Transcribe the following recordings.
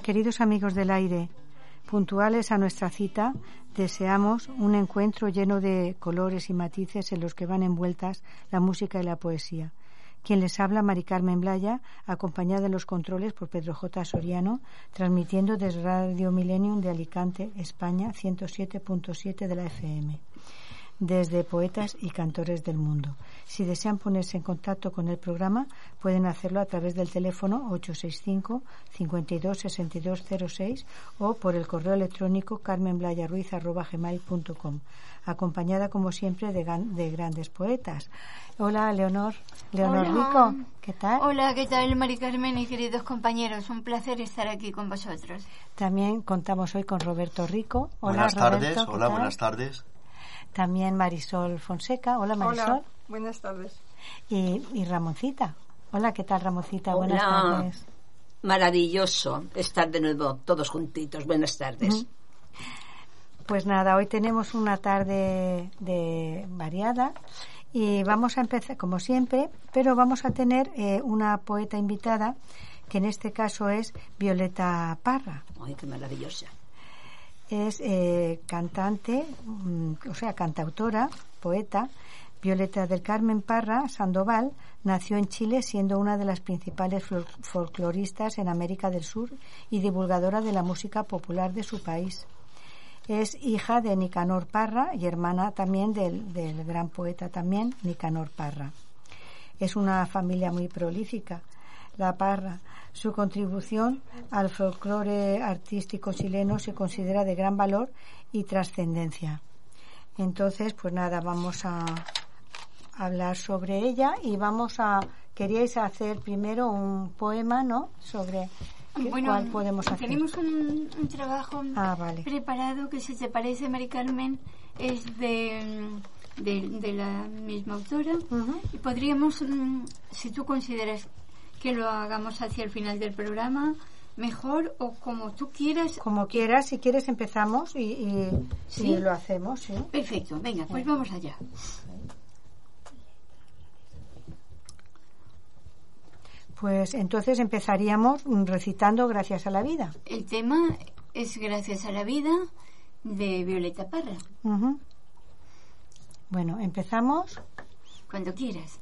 Queridos amigos del aire. Puntuales a nuestra cita, deseamos un encuentro lleno de colores y matices en los que van envueltas la música y la poesía. Quien les habla, Mari Carmen Blaya, acompañada en los controles por Pedro J. Soriano, transmitiendo desde Radio Millennium de Alicante, España, 107.7 de la FM desde poetas y cantores del mundo. Si desean ponerse en contacto con el programa, pueden hacerlo a través del teléfono 865 52 6206 o por el correo electrónico carmenblayaruiz.com, acompañada como siempre de, de, grandes poetas. Hola, Leonor. Leonor Rico, ¿qué tal? Hola, ¿qué tal, Mari Carmen y queridos compañeros? Un placer estar aquí con vosotros. También contamos hoy con Roberto Rico. Hola, buenas tardes. Hola, buenas tardes. También Marisol Fonseca. Hola Marisol. Hola, buenas tardes. Y, y Ramoncita. Hola, ¿qué tal Ramoncita? Buenas tardes. Maravilloso estar de nuevo todos juntitos. Buenas tardes. Pues nada, hoy tenemos una tarde de variada y vamos a empezar como siempre, pero vamos a tener eh, una poeta invitada que en este caso es Violeta Parra. Ay, qué maravillosa es eh, cantante, mm, o sea, cantautora, poeta. Violeta del Carmen Parra Sandoval nació en Chile siendo una de las principales folcloristas en América del Sur y divulgadora de la música popular de su país. Es hija de Nicanor Parra y hermana también del, del gran poeta también Nicanor Parra. Es una familia muy prolífica. La Parra su contribución al folclore artístico chileno se considera de gran valor y trascendencia. Entonces, pues nada, vamos a hablar sobre ella y vamos a queríais hacer primero un poema, ¿no? Sobre bueno, cuál podemos hacer. Tenemos un, trabajo ah, vale. preparado que si te parece, Mari Carmen, es de, de, la misma autora y podríamos, mm, si tú consideras que lo hagamos hacia el final del programa, mejor o como tú quieras. Como quieras, si quieres empezamos y, ¿Sí? lo hacemos. ¿sí? Perfecto, venga, pues vamos allá. Pues entonces empezaríamos recitando Gracias a la vida. El tema es Gracias a la vida de Violeta Parra. Bueno, empezamos. Cuando quieras.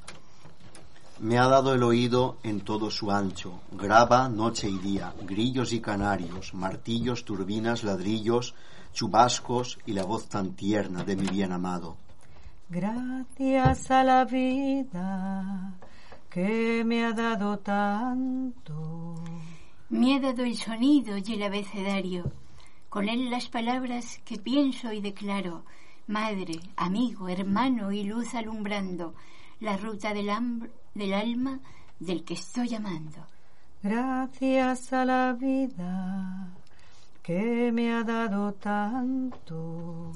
Me ha dado el oído en todo su ancho, graba noche y día, grillos y canarios, martillos, turbinas, ladrillos, chubascos y la voz tan tierna de mi bien amado. Gracias a la vida que me ha dado tanto. Me ha dado el sonido y el abecedario, con él las palabras que pienso y declaro, madre, amigo, hermano y luz alumbrando la ruta del, del alma del que estoy amando. Gracias a la vida que me ha dado tanto.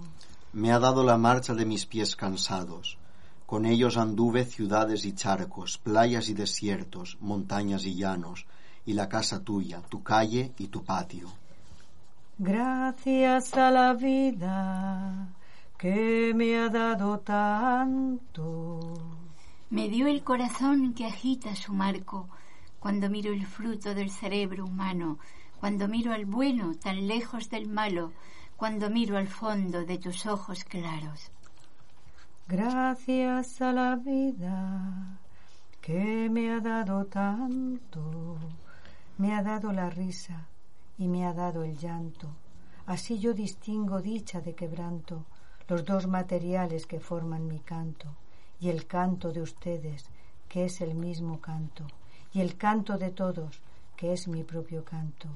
Me ha dado la marcha de mis pies cansados. Con ellos anduve ciudades y charcos, playas y desiertos, montañas y llanos, y la casa tuya, tu calle y tu patio. Gracias a la vida que me ha dado tanto. Me dio el corazón que agita su marco cuando miro el fruto del cerebro humano, cuando miro al bueno tan lejos del malo, cuando miro al fondo de tus ojos claros. Gracias a la vida que me ha dado tanto, me ha dado la risa y me ha dado el llanto. Así yo distingo dicha de quebranto, los dos materiales que forman mi canto y el canto de ustedes, que es el mismo canto, y el canto de todos, que es mi propio canto.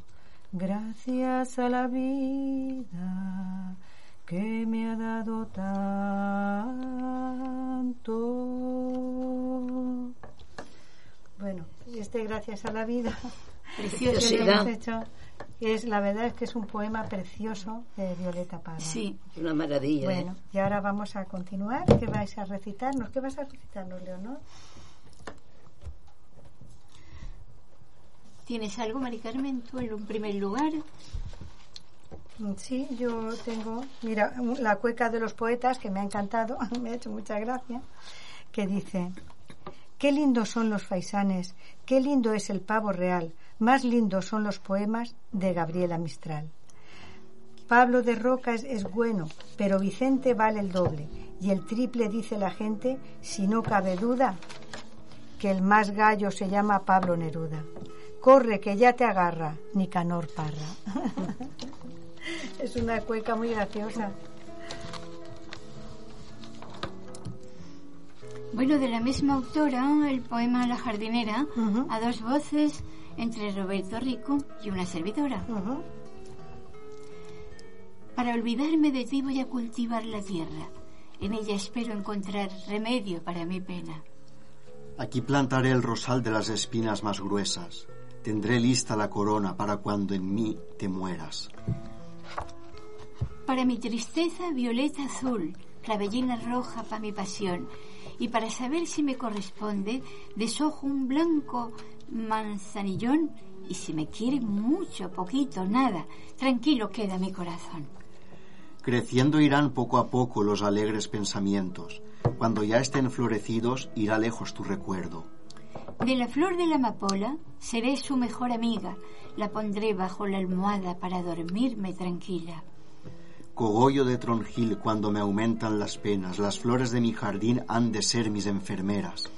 Gracias a la vida que me ha dado tanto. Bueno, este gracias a la vida que Preciosidad. hemos hecho es la verdad es que es un poema precioso de Violeta Parra. Sí, Una maravilla. ¿eh? Bueno, y ahora vamos a continuar. ¿Qué vais a recitarnos? ¿Qué vas a recitarnos, Leonor? ¿tienes algo, Mari Carmen, tú en un primer lugar? Mm, Sí, yo tengo, mira, la cueca de los poetas que me ha encantado, me ha hecho mucha gracia, que dice, qué lindos son los faisanes, qué lindo es el pavo real, más lindos son los poemas de Gabriela Mistral. Pablo de Roca es, es bueno, pero Vicente vale el doble, y el triple dice la gente, si no cabe duda, que el más gallo se llama Pablo Neruda. Corre, que ya te agarra, Nicanor Parra. es una cueca muy graciosa. Bueno, de la misma autora, el poema La jardinera, a dos voces, entre Roberto Rico y una servidora. Para olvidarme de ti voy a cultivar la tierra. En ella espero encontrar remedio para mi pena. Aquí plantaré el rosal de las espinas más gruesas. Tendré lista la corona para cuando en mí te mueras. Para mi tristeza, violeta azul, clavellina roja para mi pasión. Y para saber si me corresponde, desojo un blanco manzanillón. Y si me quiere mucho, poquito, nada, tranquilo queda mi corazón. Creciendo irán poco a poco los alegres pensamientos. Cuando ya estén florecidos, irá lejos tu recuerdo. De la flor de la amapola seré su mejor amiga. La pondré bajo la almohada para dormirme tranquila. Cogollo de tronjil cuando me aumentan las penas, las flores de mi jardín han de ser mis enfermeras.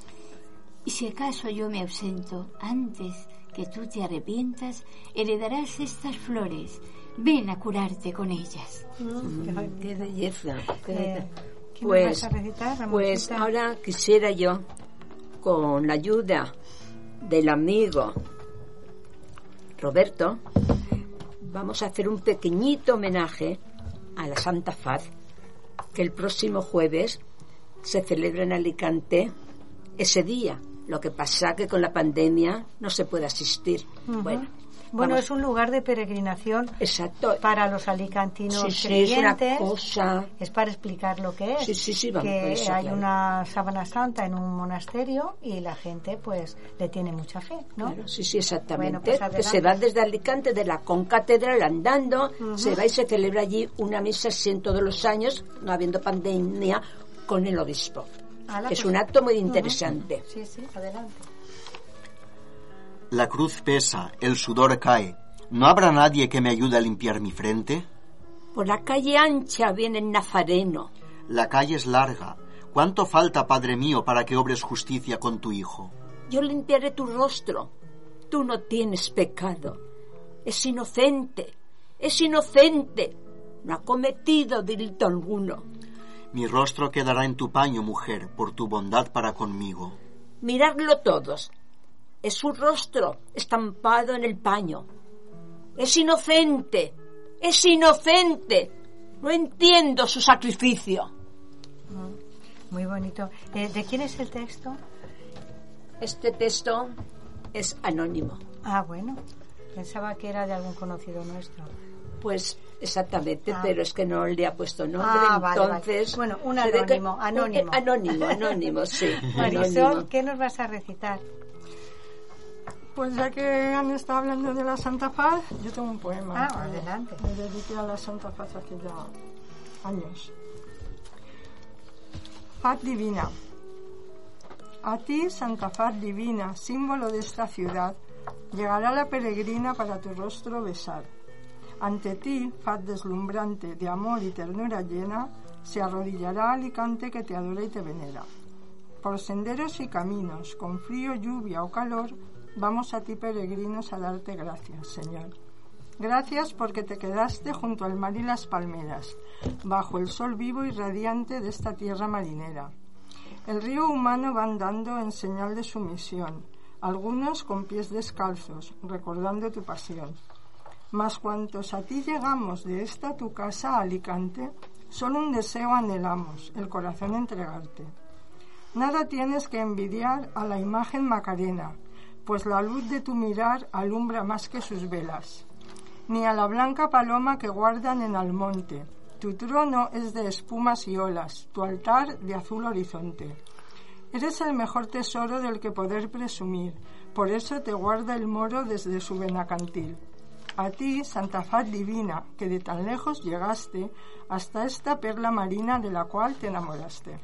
Y si acaso yo me ausento antes que tú te arrepientas, heredarás estas flores. Ven a curarte con ellas. Qué belleza. qué Eh, belleza. ¿qué me Pues, vas a recitar, pues ahora quisiera yo, con la ayuda del amigo Roberto, vamos a hacer un pequeñito homenaje a la Santa Faz, que el próximo jueves se celebra en Alicante ese día. Lo que pasa que con la pandemia no se puede asistir. Bueno, Bueno, vamos- es un lugar de peregrinación exacto. para los alicantinos Sí, sí, es una cosa. Es para explicar lo que es. Sí, sí, sí, vamos, que eso, hay claro. una sábana santa en un monasterio y la gente pues le tiene mucha fe, ¿no? Claro, sí, sí, exactamente. Bueno, pues que se va desde Alicante, de la concatedral, andando, se va y se celebra allí una misa así en todos los años, no habiendo pandemia, con el obispo. Ala, es pues, un acto muy interesante. Sí, sí, adelante. La cruz pesa, el sudor cae. ¿No habrá nadie que me ayude a limpiar mi frente? Por la calle ancha viene el Nazareno. La calle es larga. ¿Cuánto falta, Padre mío, para que obres justicia con tu Hijo? Yo limpiaré tu rostro. Tú no tienes pecado. Es inocente. Es inocente. No ha cometido delito alguno. Mi rostro quedará en tu paño, mujer, por tu bondad para conmigo. Miradlo todos. Es su rostro estampado en el paño. Es inocente. Es inocente. No entiendo su sacrificio. Muy bonito. Eh, ¿De quién es el texto? Este texto es anónimo. Ah, bueno. Pensaba que era de algún conocido nuestro. Pues exactamente, Ah. pero es que no le ha puesto nombre, Ah, vale, vale. entonces... Bueno, un ve que- anónimo, anónimo. eh, anónimo, anónimo, sí. Marisol, anónimo. ¿qué nos vas a recitar? Pues ya que han estado hablando de la Santa Faz, yo tengo un poema. Ah, que adelante. Le dediqué a la Santa Faz hace ya años. Faz divina. A ti, Santa Faz divina, símbolo de esta ciudad, llegará la peregrina para tu rostro besar. Ante ti, faz deslumbrante, de amor y ternura llena, se arrodillará Alicante que te adora y te venera. Por senderos y caminos, con frío, lluvia o calor, vamos a ti peregrinos a darte gracias, Señor. Gracias porque te quedaste junto al mar y las palmeras, bajo el sol vivo y radiante de esta tierra marinera. El río humano va andando en señal de sumisión, algunos con pies descalzos, recordando tu pasión. Mas cuantos a ti llegamos de esta tu casa Alicante, Solo un deseo anhelamos, el corazón entregarte. Nada tienes que envidiar a la imagen Macarena, pues la luz de tu mirar alumbra más que sus velas. Ni a la blanca paloma que guardan en Almonte. Tu trono es de espumas y olas, tu altar de azul horizonte. Eres el mejor tesoro del que poder presumir, por eso te guarda el moro desde su benacantil. A ti, Santa Faz divina, que de tan lejos llegaste hasta esta perla marina de la cual te enamoraste.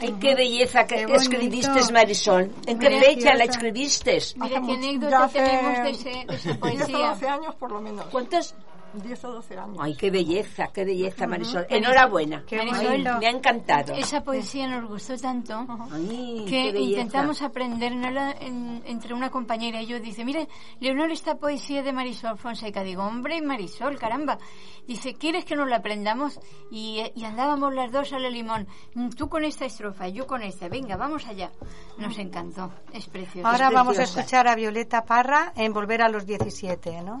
Ay, qué belleza que Qué escribiste, Marisol. ¿En qué fecha la escribiste? Mira Hace qué anécdota hace tenemos de, ese- de esa 10 o poesía. 12 años por lo menos. ¿Cuántos? 10 o 12 años. Ay, qué belleza, qué belleza, Marisol. Enhorabuena. Qué Marisol. Me ha encantado. Esa poesía nos gustó tanto Ay, qué que belleza. intentamos aprendérnosla en- entre una compañera y yo. Dice, mire, Leonor, esta poesía de Marisol Fonseca. Digo, hombre, Marisol, caramba. Dice, ¿quieres que nos la aprendamos? Y, y andábamos las dos a la limón. Mm, Tú con esta estrofa, yo con esta. Venga, vamos allá. Nos encantó. Es precioso. Ahora Es vamos a escuchar a Violeta Parra en Volver a los 17, ¿no?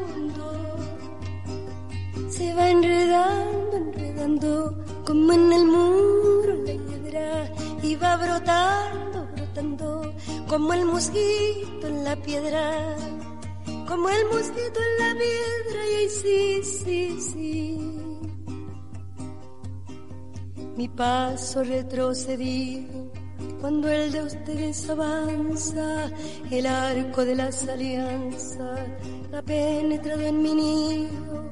se va enredando, enredando, como en el muro la hiedra, y va brotando, brotando, como el mosquito en la piedra, como el mosquito en la piedra, y ahí sí, sí, sí. Mi paso retrocedido, cuando el de ustedes avanza, el arco de las alianzas ha penetrado en mi nido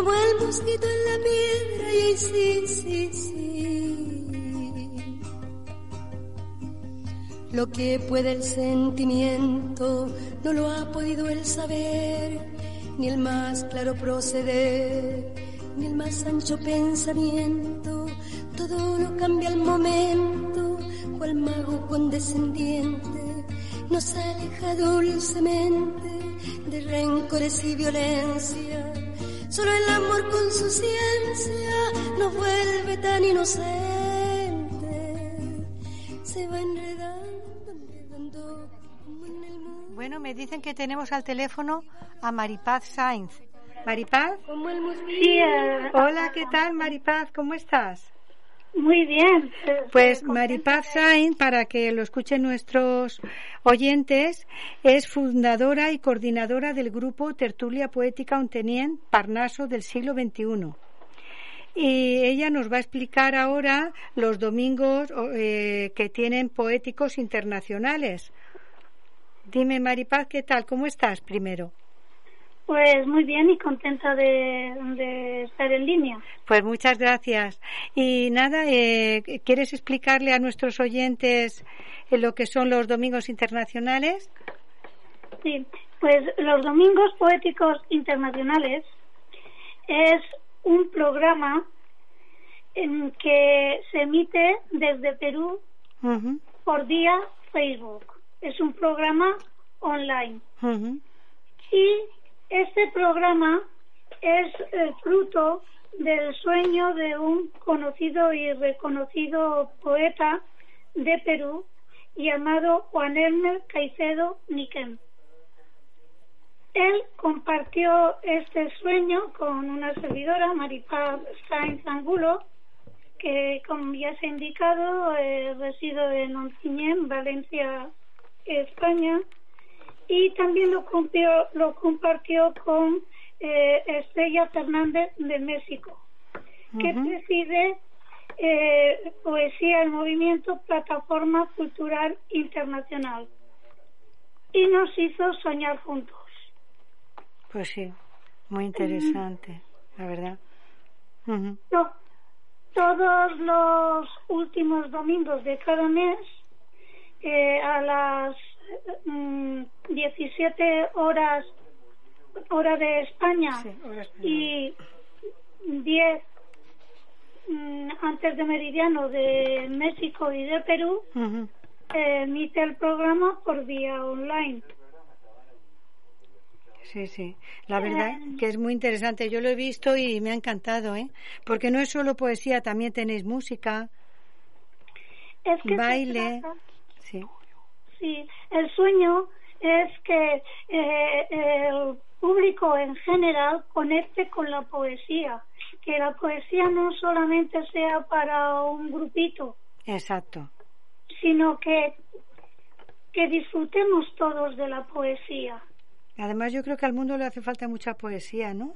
como el mosquito en la piedra y sí, sí, sí. Lo que puede el sentimiento no lo ha podido el saber, ni el más claro proceder, ni el más ancho pensamiento. Todo lo cambia al momento, cual mago condescendiente nos aleja dulcemente de rencores y violencia. Solo el amor con su ciencia nos vuelve tan inocentes. Se va enredando, enredando como en el mundo. Bueno, me dicen que tenemos al teléfono a Maripaz Sainz. Maripaz. Sí, eh, hola, ¿qué tal Maripaz? ¿Cómo estás? Muy bien. Pues Maripaz Sainz, para que lo escuchen nuestros oyentes, es fundadora y coordinadora del grupo Tertulia Poética Ontenien Parnaso del siglo XXI. Y ella nos va a explicar ahora los domingos eh, que tienen poéticos internacionales. Dime, Maripaz, ¿qué tal? ¿Cómo estás primero? Pues muy bien y contenta de, de estar en línea. Pues muchas gracias. Y nada, eh, ¿quieres explicarle a nuestros oyentes eh, lo que son los domingos internacionales? Sí, pues los Domingos Poéticos Internacionales es un programa en que se emite desde Perú por día Facebook. Es un programa online. Y este programa es fruto del sueño de un conocido y reconocido poeta de Perú llamado Juan Elmer Caicedo Niquem. Él compartió este sueño con una servidora, Maripaz Sainz Angulo, que como ya se ha indicado, eh, resido en Ontinyent, Valencia, España, y también lo compartió, lo compartió con eh, Estrella Fernández de México, que preside eh, Poesía el Movimiento Plataforma Cultural Internacional y nos hizo soñar juntos. Pues sí, muy interesante, la verdad. todos los últimos domingos de cada mes, eh, a las 17 mm, horas hora de España y 10 mm, antes de meridiano de México y de Perú emite el programa por vía online. Sí, sí. La verdad eh. que es muy interesante. Yo lo he visto y me ha encantado, ¿eh? Porque no es solo poesía, también tenéis música, baile. Sí. Sí, el sueño es que eh, el público en general conecte con la poesía, que la poesía no solamente sea para un grupito. Exacto. Sino que, que disfrutemos todos de la poesía. Además, yo creo que al mundo le hace falta mucha poesía, ¿no?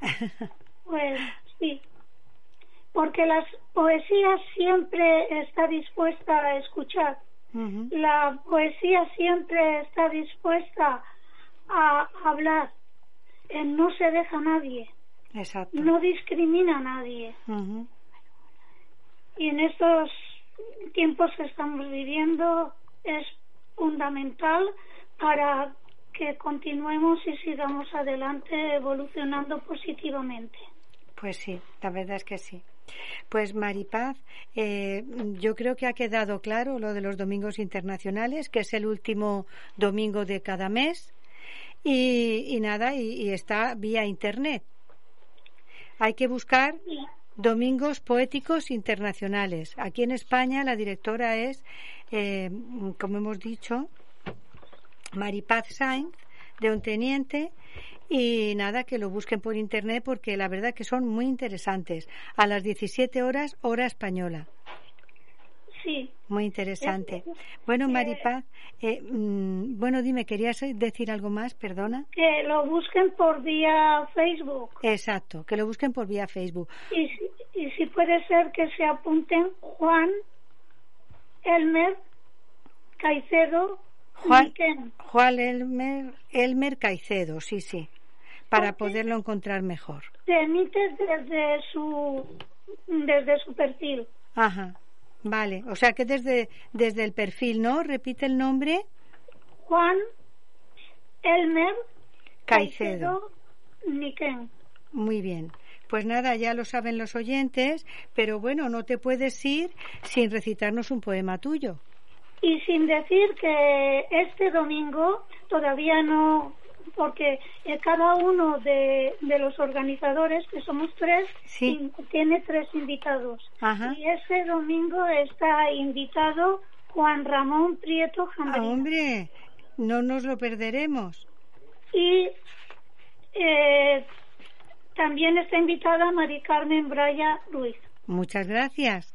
pues sí. Porque la poesía siempre está dispuesta a escuchar. La poesía siempre está dispuesta a hablar. No se deja a nadie. Exacto. No discrimina a nadie. Y en estos tiempos que estamos viviendo es fundamental para que continuemos y sigamos adelante evolucionando positivamente. Pues sí, la verdad es que sí. Pues Maripaz, eh, yo creo que ha quedado claro lo de los domingos internacionales, que es el último domingo de cada mes y, nada, y, está vía Internet. Hay que buscar Domingos Poéticos Internacionales. Aquí en España la directora es, eh, como hemos dicho, Maripaz Sainz, de un teniente, y nada, que lo busquen por internet porque la verdad que son muy interesantes. A las 17 horas, hora española. Sí. Muy interesante. Bueno, Maripaz, eh, mm, bueno, dime, ¿querías decir algo más? Perdona. Que lo busquen por vía Facebook. Exacto, que lo busquen por vía Facebook. Y, y si puede ser que se apunten Juan Elmer Caicedo Juan, Juan Elmer, Elmer Caicedo, sí, sí, para poderlo encontrar mejor. Se emite desde su, desde su perfil. Ajá, vale, o sea que desde, desde el perfil, ¿no? Repite el nombre. Juan Elmer Caicedo. Caicedo Muy bien. Pues nada, ya lo saben los oyentes, pero bueno, no te puedes ir sin recitarnos un poema tuyo. Y sin decir que este domingo todavía no, porque cada uno de, los organizadores, que somos tres, tiene tres invitados. Y ese domingo está invitado Juan Ramón Prieto Ah, hombre, no nos lo perderemos. Y eh, también está invitada Mari Carmen Braya Ruiz. Muchas gracias.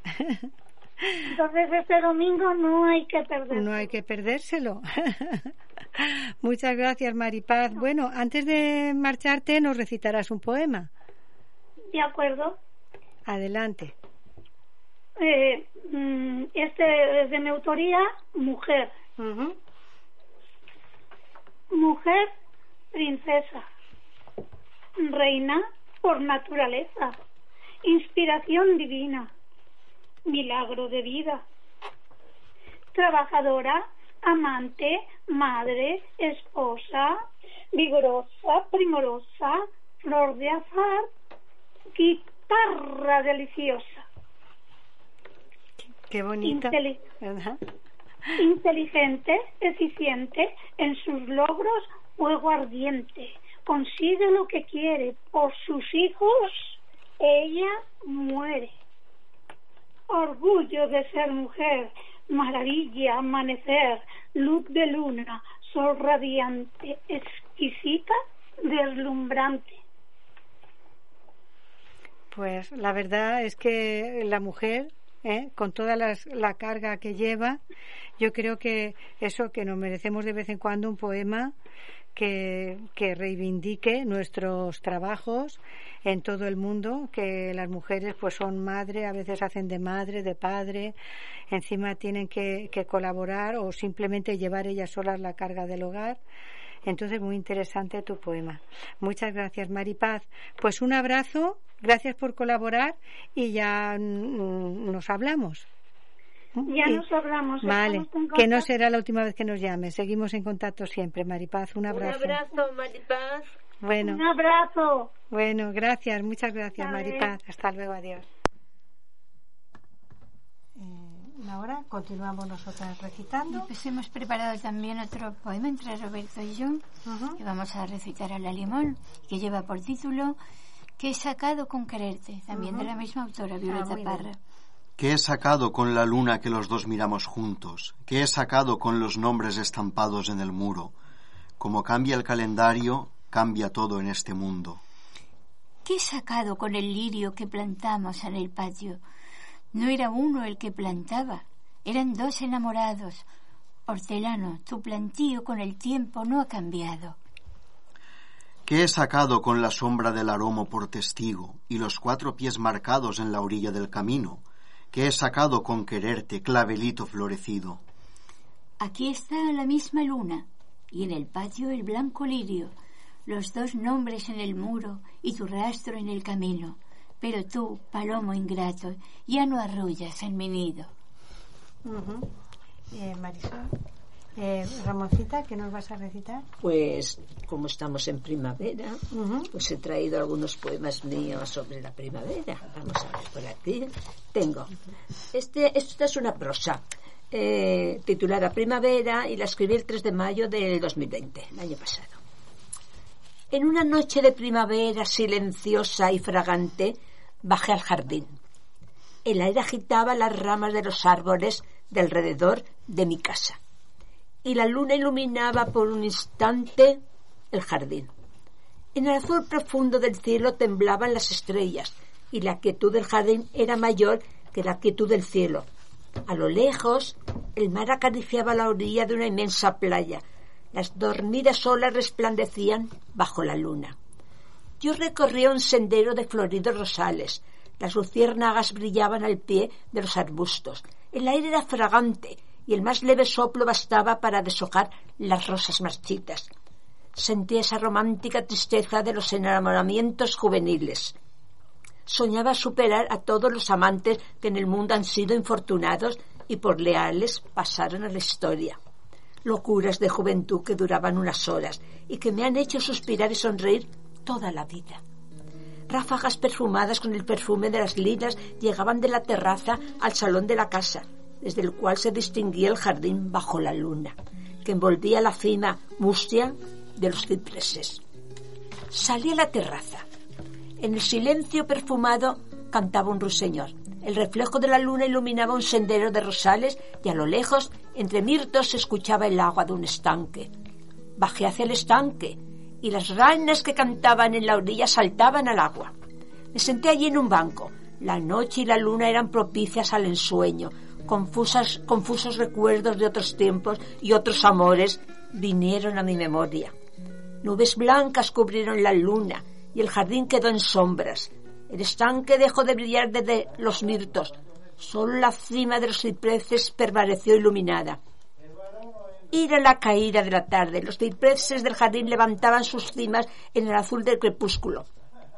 Entonces este domingo no hay que perdérselo. No hay que perdérselo. Muchas gracias, Maripaz. Bueno, antes de marcharte nos recitarás un poema. De acuerdo. Adelante. Eh, mm, este es de mi autoría, Mujer. Mujer, princesa, reina por naturaleza, inspiración divina milagro de vida. Trabajadora, amante, madre, esposa, vigorosa, primorosa, flor de azar, guitarra deliciosa. Qué bonita. Inteligente, eficiente, en sus logros fuego ardiente. Consigue lo que quiere. Por sus hijos, ella muere orgullo de ser mujer, maravilla, amanecer, luz de luna, sol radiante, exquisita, deslumbrante. Pues la verdad es que la mujer ¿eh? con toda la carga que lleva, yo creo que eso que nos merecemos de vez en cuando un poema que, que reivindique nuestros trabajos en todo el mundo, que las mujeres pues son madre, a veces hacen de madre, de padre, encima tienen que, que colaborar o simplemente llevar ellas solas la carga del hogar. Entonces, muy interesante tu poema. Muchas gracias, Maripaz. Pues un abrazo, gracias por colaborar y ya nos hablamos. Ya nos hablamos. Vale, que no será la última vez que nos llame. Seguimos en contacto siempre, Maripaz. Un abrazo. Un abrazo, Maripaz. Bueno. Un abrazo. Bueno, gracias, muchas gracias, Maripaz. Hasta luego, adiós. Eh, ahora continuamos nosotras recitando. Pues hemos preparado también otro poema entre Roberto y yo, que vamos a recitar a la limón, que lleva por título Que he sacado con quererte, también de la misma autora, Violeta ah, Parra. Que he sacado con la luna que los dos miramos juntos, que he sacado con los nombres estampados en el muro. Como cambia el calendario, cambia todo en este mundo. ¿Qué he sacado con el lirio que plantamos en el patio? No era uno el que plantaba, eran dos enamorados. Hortelano, tu plantío con el tiempo no ha cambiado. ¿Qué he sacado con la sombra del aromo por testigo y los cuatro pies marcados en la orilla del camino? ¿Qué he sacado con quererte, clavelito florecido? Aquí está la misma luna y en el patio el blanco lirio los dos nombres en el muro y tu rastro en el camino. Pero tú, palomo ingrato, ya no arrullas en mi nido. eh, Marisol. Eh, Ramoncita, ¿qué nos vas a recitar? Pues como estamos en primavera, pues he traído algunos poemas míos sobre la primavera. Vamos a ver por aquí. Tengo. Este, esta es una prosa eh, titulada Primavera y la escribí el 3 de mayo del 2020, el año pasado. En una noche de primavera silenciosa y fragante, bajé al jardín. El aire agitaba las ramas de los árboles de alrededor de mi casa. Y la luna iluminaba por un instante el jardín. En el azul profundo del cielo temblaban las estrellas y la quietud del jardín era mayor que la quietud del cielo. A lo lejos, el mar acariciaba la orilla de una inmensa playa, las dormidas olas resplandecían bajo la luna. Yo recorría un sendero de floridos rosales. Las luciérnagas brillaban al pie de los arbustos. El aire era fragante y el más leve soplo bastaba para deshojar las rosas marchitas. Sentía esa romántica tristeza de los enamoramientos juveniles. Soñaba superar a todos los amantes que en el mundo han sido infortunados y por leales pasaron a la historia locuras de juventud que duraban unas horas y que me han hecho suspirar y sonreír toda la vida. Ráfagas perfumadas con el perfume de las lilas llegaban de la terraza al salón de la casa, desde el cual se distinguía el jardín bajo la luna, que envolvía la cima mustia de los cipreses. Salí a la terraza. En el silencio perfumado cantaba un ruiseñor. El reflejo de la luna iluminaba un sendero de rosales y a lo lejos, entre mirtos, se escuchaba el agua de un estanque. Bajé hacia el estanque y las ranas que cantaban en la orilla saltaban al agua. Me senté allí en un banco. La noche y la luna eran propicias al ensueño. Confusas, confusos recuerdos de otros tiempos y otros amores vinieron a mi memoria. Nubes blancas cubrieron la luna y el jardín quedó en sombras. El estanque dejó de brillar desde los mirtos. Solo la cima de los cipreses permaneció iluminada. Era la caída de la tarde. Los cipreses del jardín levantaban sus cimas en el azul del crepúsculo.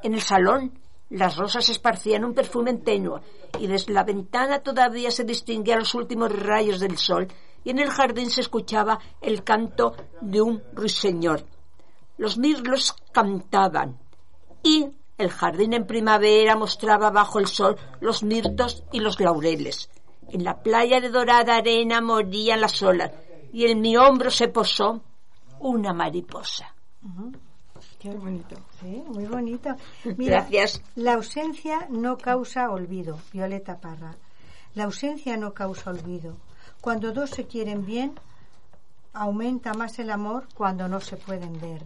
En el salón, las rosas esparcían un perfume tenue y desde la ventana todavía se distinguían los últimos rayos del sol y en el jardín se escuchaba el canto de un ruiseñor. Los mirlos cantaban y el jardín en primavera mostraba bajo el sol los mirtos y los laureles. En la playa de dorada arena morían las olas y en mi hombro se posó una mariposa. Qué bonito. Muy bonito. Gracias. La ausencia no causa olvido. Violeta Parra. La ausencia no causa olvido. Cuando dos se quieren bien, aumenta más el amor cuando no se pueden ver.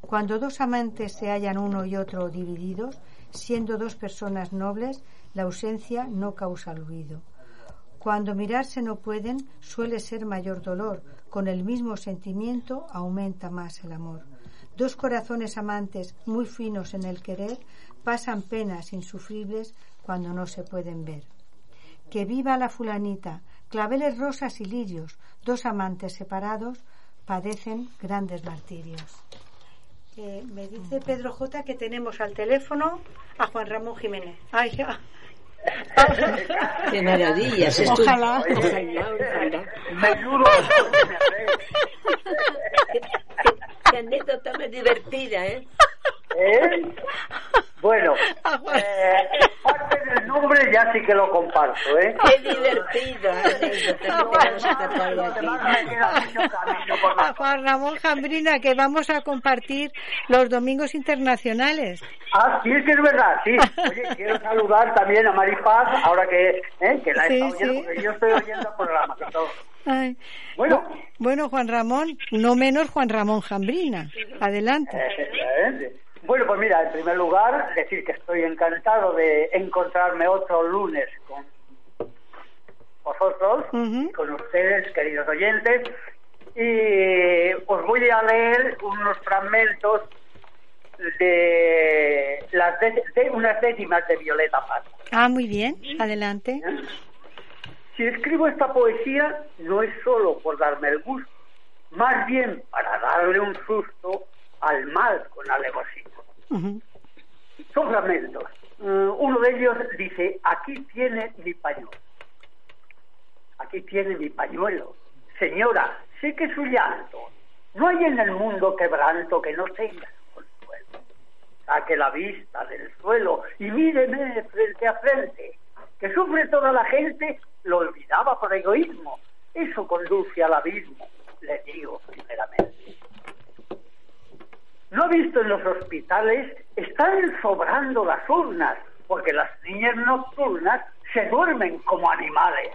Cuando dos amantes se hallan uno y otro divididos, siendo dos personas nobles, la ausencia no causa olvido. Cuando mirarse no pueden, suele ser mayor dolor. Con el mismo sentimiento aumenta más el amor. Dos corazones amantes muy finos en el querer pasan penas insufribles cuando no se pueden ver. Que viva la fulanita, claveles rosas y lirios, dos amantes separados padecen grandes martirios. Eh, me dice Pedro J que tenemos al teléfono a Juan Ramón Jiménez. Ay. Qué maravillas. Esto... Ojalá. Ojalá, ojalá. Qué, qué- qué anécdota más divertida, ¿eh? ¿Eh? Bueno, eh, parte del nombre ya sí que lo comparto, ¿eh? Qué camino por A Juan Ramón Jambrina que vamos a compartir los domingos internacionales. Ah, sí, es que es verdad, sí. Oye, quiero saludar también a Maripaz, ahora que, ¿eh? que la he Sí, estado oyendo, sí. porque yo estoy oyendo el programa. todo. Ay. Bueno, Bueno, Juan Ramón, no menos Juan Ramón Jambrina. Adelante. eh, bueno, pues mira, en primer lugar, decir que estoy encantado de encontrarme otro lunes con vosotros, con ustedes, queridos oyentes, y os voy a leer unos fragmentos de, las de, de unas décimas de Violeta Paz. Ah, muy bien. Adelante. Si escribo esta poesía no es solo por darme el gusto, más bien para darle un susto al mal con alevosía. Son fragmentos. Eh, uno de ellos dice, aquí tiene mi pañuelo. Aquí tiene mi pañuelo. Señora, sé que su llanto. No hay en el mundo quebranto que no tenga consuelo. Saque la vista del suelo y míreme frente a frente. Que sufre toda la gente, lo olvidaba por egoísmo. Eso conduce al abismo, le digo primeramente. ¿No visto en los hospitales? Están sobrando las urnas, porque las niñas nocturnas se duermen como animales.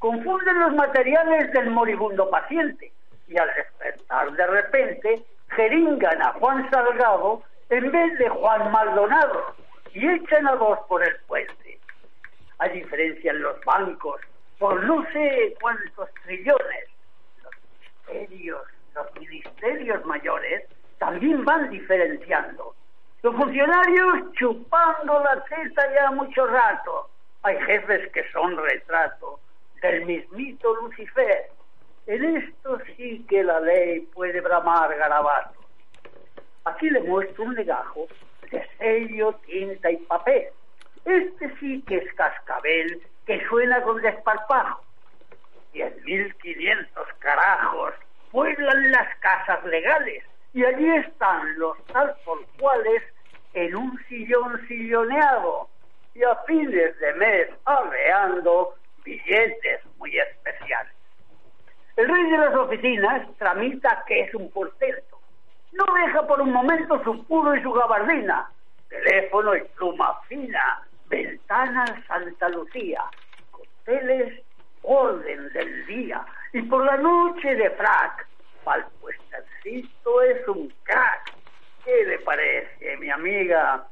Confunden los materiales del moribundo paciente y al despertar de repente jeringan a Juan Salgado en vez de Juan Maldonado y echan a dos por el puente. Hay diferencia en los bancos por no sé cuántos trillones. Los ministerios, los ministerios mayores también van diferenciando. Los funcionarios chupando la teta ya mucho rato. Hay jefes que son retrato del mismito Lucifer. En esto sí que la ley puede bramar garabato. Aquí le muestro un legajo de sello, tinta y papel. Este sí que es cascabel que suena con desparpajo. Diez mil quinientos carajos pueblan las casas legales y allí están los tal por cuales en un sillón silloneado y a fines de mes arreando billetes muy especiales. El rey de las oficinas tramita que es un portento. No deja por un momento su puro y su gabardina. Teléfono y pluma fina. Ventanas Santa Lucía. Hoteles orden del día. Y por la noche de frac. Pal puestecito es un crack. ¿Qué le parece, mi amiga?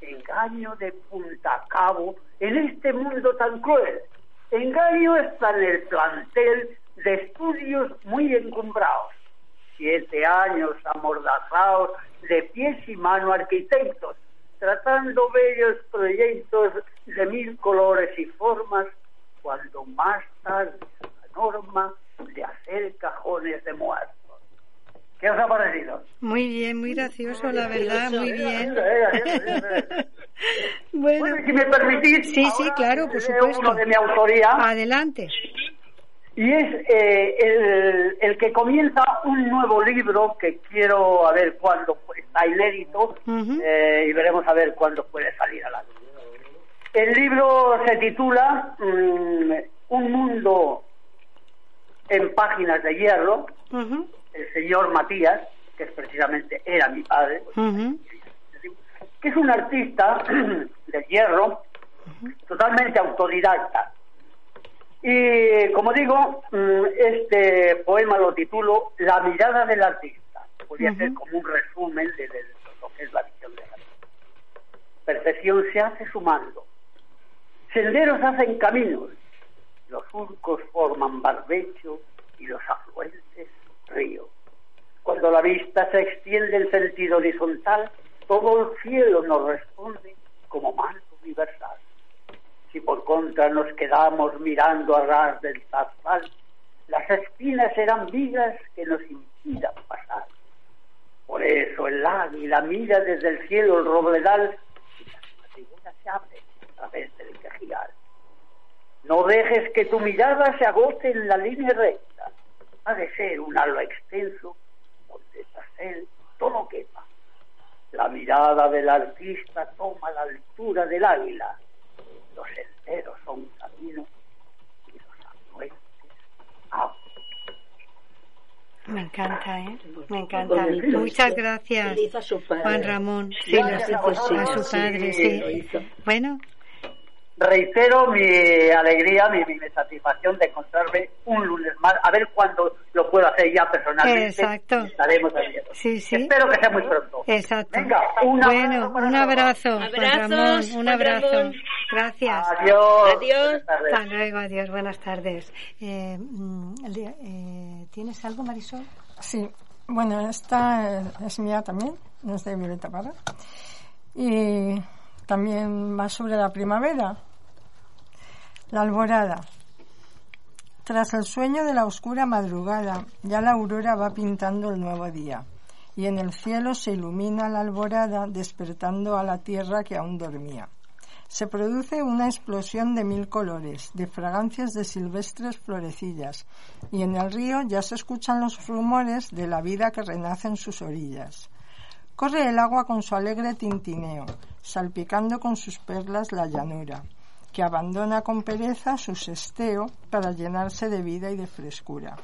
Engaño de punta a cabo en este mundo tan cruel. Engaño está en el plantel de estudios muy encumbrados. Siete años amordazados de pies y mano arquitectos, tratando bellos proyectos de mil colores y formas, cuando más tarde la norma de hacer cajones de muertos. ¿Qué os ha parecido? Muy bien, muy gracioso, la verdad, muy bien. Bueno, si me permitís, sí, sí, claro, por supuesto. uno de mi autoría. Adelante. Y es eh, el, el que comienza un nuevo libro que quiero a ver cuándo está inédito eh, y veremos a ver cuándo puede salir a la luz. El libro se titula mm, Un mundo en páginas de hierro. Ujú, El señor Matías, que es precisamente era mi padre, ujú, que es un artista de hierro totalmente autodidacta. Y como digo, mm, este poema lo titulo La mirada del artista. Podría Ujú. ser como un resumen de, de lo que es la visión del artista. Perfección se hace sumando. Senderos hacen caminos. Los surcos forman barbecho y los afluentes río. Cuando la vista se extiende en sentido horizontal, todo el cielo nos responde como manto universal. Si por contra nos quedamos mirando a ras del zarzal, las espinas serán vigas que nos impidan pasar. Por eso el águila mira desde el cielo el robledal y la figura se abre a través del quejial. No dejes que tu mirada se agote en la línea recta. Ha de ser un halo extenso donde tras él todo quepa. La mirada del artista toma la altura del águila. Los enteros son caminos y los afluentes agua. Me encanta, ¿eh? Me encanta. Muchas gracias, hizo a su padre. Juan Ramón. Sí, pues a su padre, sí. Bueno, reitero mi alegría, mi, mi satisfacción de encontrarme un lunes más. A ver cuándo lo puedo hacer ya personalmente. Exacto. Estaremos ahí. sí, sí. Espero que sea muy pronto. Exacto. Venga, un bueno, un abrazo, Abrazos, Ramón, un abrazo. Ramón. Gracias. Adiós. Adiós. Buenas tardes. Hasta luego, adiós, buenas tardes. Eh, mm, eh, ¿Tienes algo, Marisol? Sí, bueno, esta es, mía también, es de Violeta Parra. Y también va sobre la primavera. La alborada. Tras el sueño de la oscura madrugada, ya la aurora va pintando el nuevo día. Y en el cielo se ilumina la alborada, despertando a la tierra que aún dormía. Se produce una explosión de mil colores, de fragancias de silvestres florecillas, y en el río ya se escuchan los rumores de la vida que renace en sus orillas. Corre el agua con su alegre tintineo, salpicando con sus perlas la llanura, que abandona con pereza su sesteo para llenarse de vida y de frescura.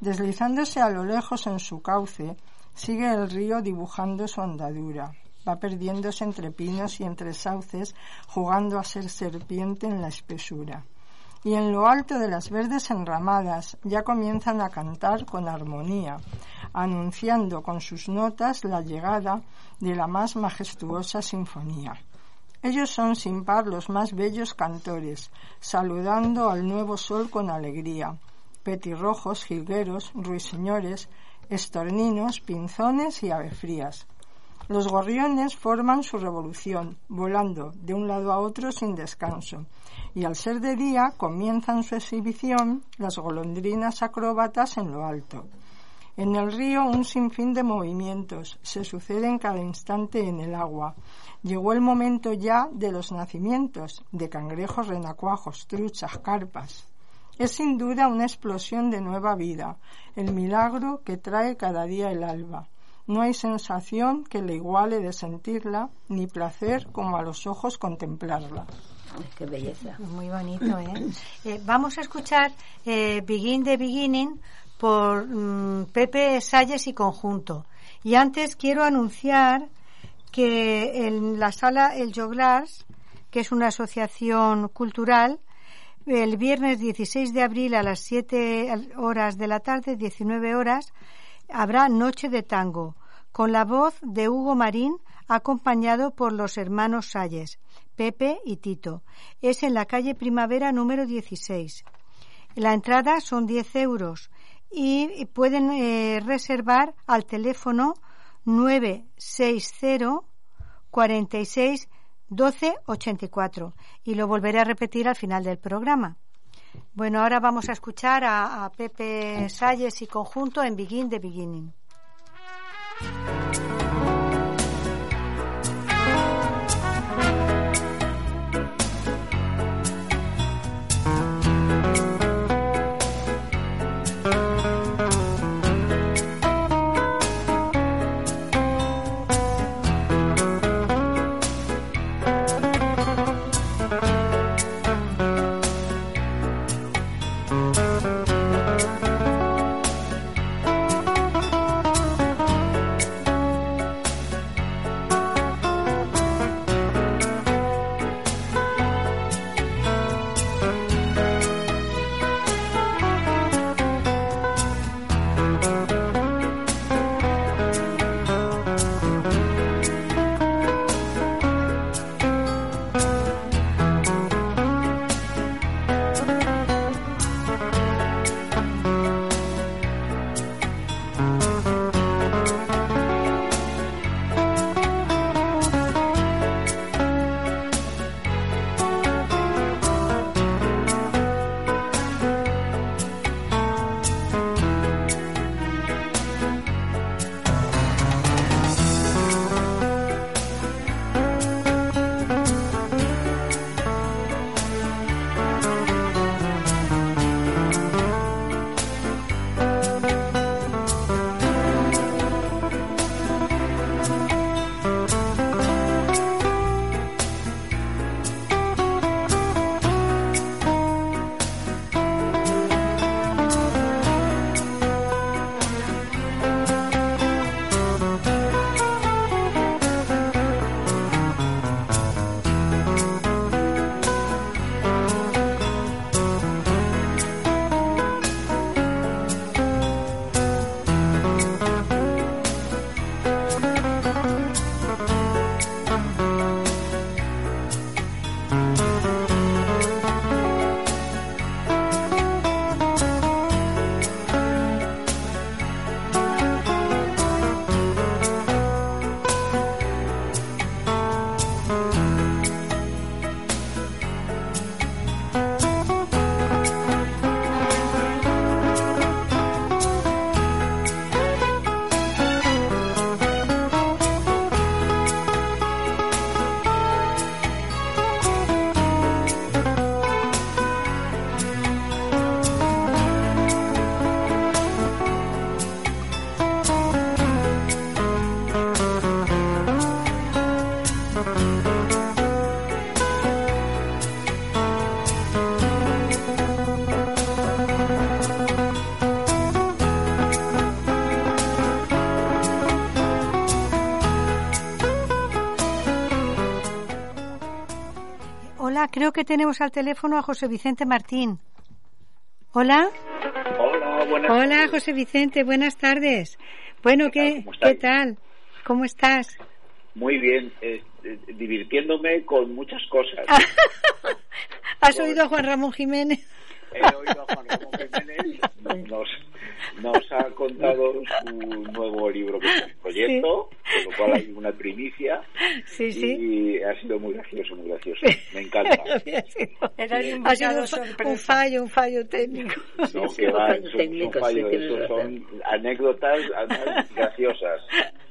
Deslizándose a lo lejos en su cauce, sigue el río dibujando su andadura. Va perdiéndose entre pinos y entre sauces, jugando a ser serpiente en la espesura. Y en lo alto de las verdes enramadas ya comienzan a cantar con armonía, anunciando con sus notas la llegada de la más majestuosa sinfonía. Ellos son sin par los más bellos cantores, saludando al nuevo sol con alegría. Petirrojos, jilgueros, ruiseñores, estorninos, pinzones y avefrías. Los gorriones forman su revolución, volando de un lado a otro sin descanso, y al ser de día comienzan su exhibición las golondrinas acróbatas en lo alto. En el río un sinfín de movimientos se suceden cada instante en el agua. Llegó el momento ya de los nacimientos de cangrejos, renacuajos, truchas, carpas. Es sin duda una explosión de nueva vida, el milagro que trae cada día el alba. No hay sensación que le iguale de sentirla, ni placer como a los ojos contemplarla. Qué belleza. Muy bonito, ¿eh? Eh, vamos a escuchar eh, Begin the Beginning por mm, Pepe Salles y Conjunto. Y antes quiero anunciar que en la sala El Joglars, que es una asociación cultural, el viernes 16 de abril a las 7 horas de la tarde, 19 horas, habrá Noche de Tango, con la voz de Hugo Marín, acompañado por los hermanos Salles, Pepe y Tito. Es en la calle Primavera número 16. La entrada son 10 euros y pueden eh, reservar al teléfono 960 46 12 84 y lo volveré a repetir al final del programa. Bueno, ahora vamos a escuchar a, a Pepe Salles y conjunto en Begin the Beginning. Creo que tenemos al teléfono a José Vicente Martín. Hola. Hola, buenas Hola, José Vicente, buenas tardes. Bueno, ¿qué, ¿qué tal? ¿Cómo estás? Muy bien, eh, eh, divirtiéndome con muchas cosas. ¿Has oído a Juan Ramón Jiménez? He oído a Juan Ramón Jiménez, nos, nos ha contado su nuevo libro que es el proyecto, con lo cual hay una primicia. Sí, sí. Y ha sido muy gracioso, muy gracioso. Me encanta. Era Ha sido un, fallo, un fallo técnico. No, que va, son, son sí, esos razón. son anécdotas, además, graciosas.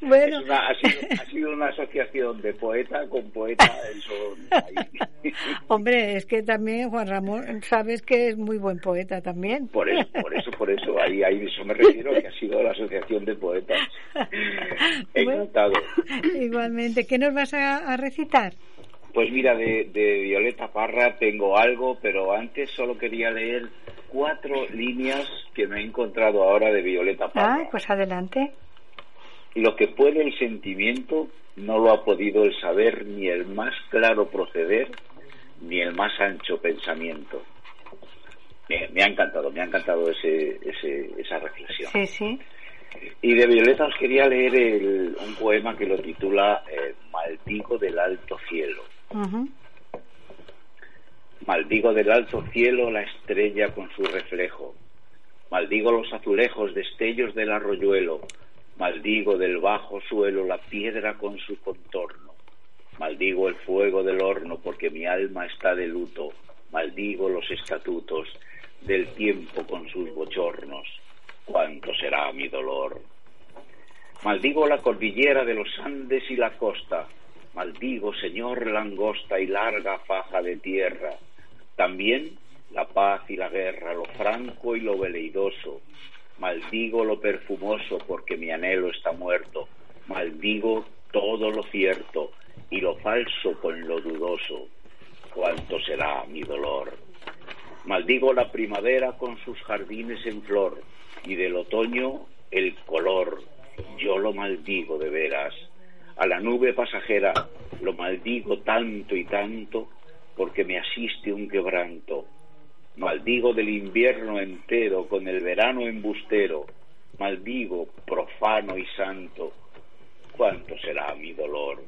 Bueno, Es una- ha, sido, ha sido una asociación de poeta con poeta. Eso, ahí. hombre, es que también Juan Ramón, sabes que es muy buen poeta también. Por eso, por eso, por eso, ahí, ahí eso me refiero, que ha sido la asociación de poetas. Encantado. Igualmente, ¿qué nos vas a, a recitar? Pues mira, de, de Violeta Parra tengo algo, pero antes solo quería leer cuatro líneas que me he encontrado ahora de Violeta Parra. Ah, pues adelante. Lo que puede el sentimiento no lo ha podido el saber ni el más claro proceder ni el más ancho pensamiento. Me, me ha encantado, me ha encantado ese, ese, esa reflexión. Sí, sí. Y de Violeta os quería leer el- un poema que lo titula eh, Maldigo del alto cielo. Maldigo del alto cielo la estrella con su reflejo. Maldigo los azulejos destellos del arroyuelo. Maldigo del bajo suelo la piedra con su contorno. Maldigo el fuego del horno porque mi alma está de luto. Maldigo los estatutos del tiempo con sus bochornos. Cuánto será mi dolor. Maldigo la cordillera de los Andes y la costa. Maldigo, señor langosta y larga faja de tierra. También la paz y la guerra, lo franco y lo veleidoso. Maldigo lo perfumoso porque mi anhelo está muerto. Maldigo todo lo cierto y lo falso con lo dudoso. Cuánto será mi dolor. Maldigo la primavera con sus jardines en flor y del otoño el color. Yo lo maldigo de veras. A la nube pasajera lo maldigo tanto y tanto porque me asiste un quebranto. Maldigo del invierno entero con el verano embustero. Maldigo profano y santo. ¿Cuánto será mi dolor?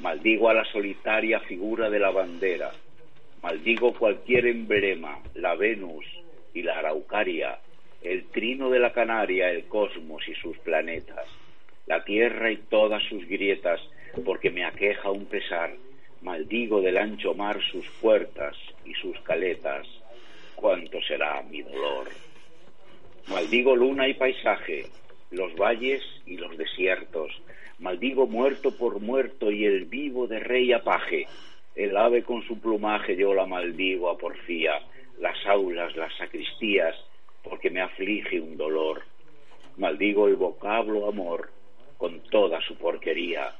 Maldigo a la solitaria figura de la bandera. Maldigo cualquier emblema, la Venus y la Araucaria, el trino de la Canaria, el cosmos y sus planetas, la tierra y todas sus grietas, porque me aqueja un pesar. Maldigo del ancho mar sus puertas y sus caletas. Cuánto será mi dolor. Maldigo luna y paisaje, los valles y los desiertos. Maldigo muerto por muerto y el vivo de rey a paje. El ave con su plumaje yo la maldigo a porfía, las aulas, las sacristías, porque me aflige un dolor. Maldigo el vocablo amor con toda su porquería.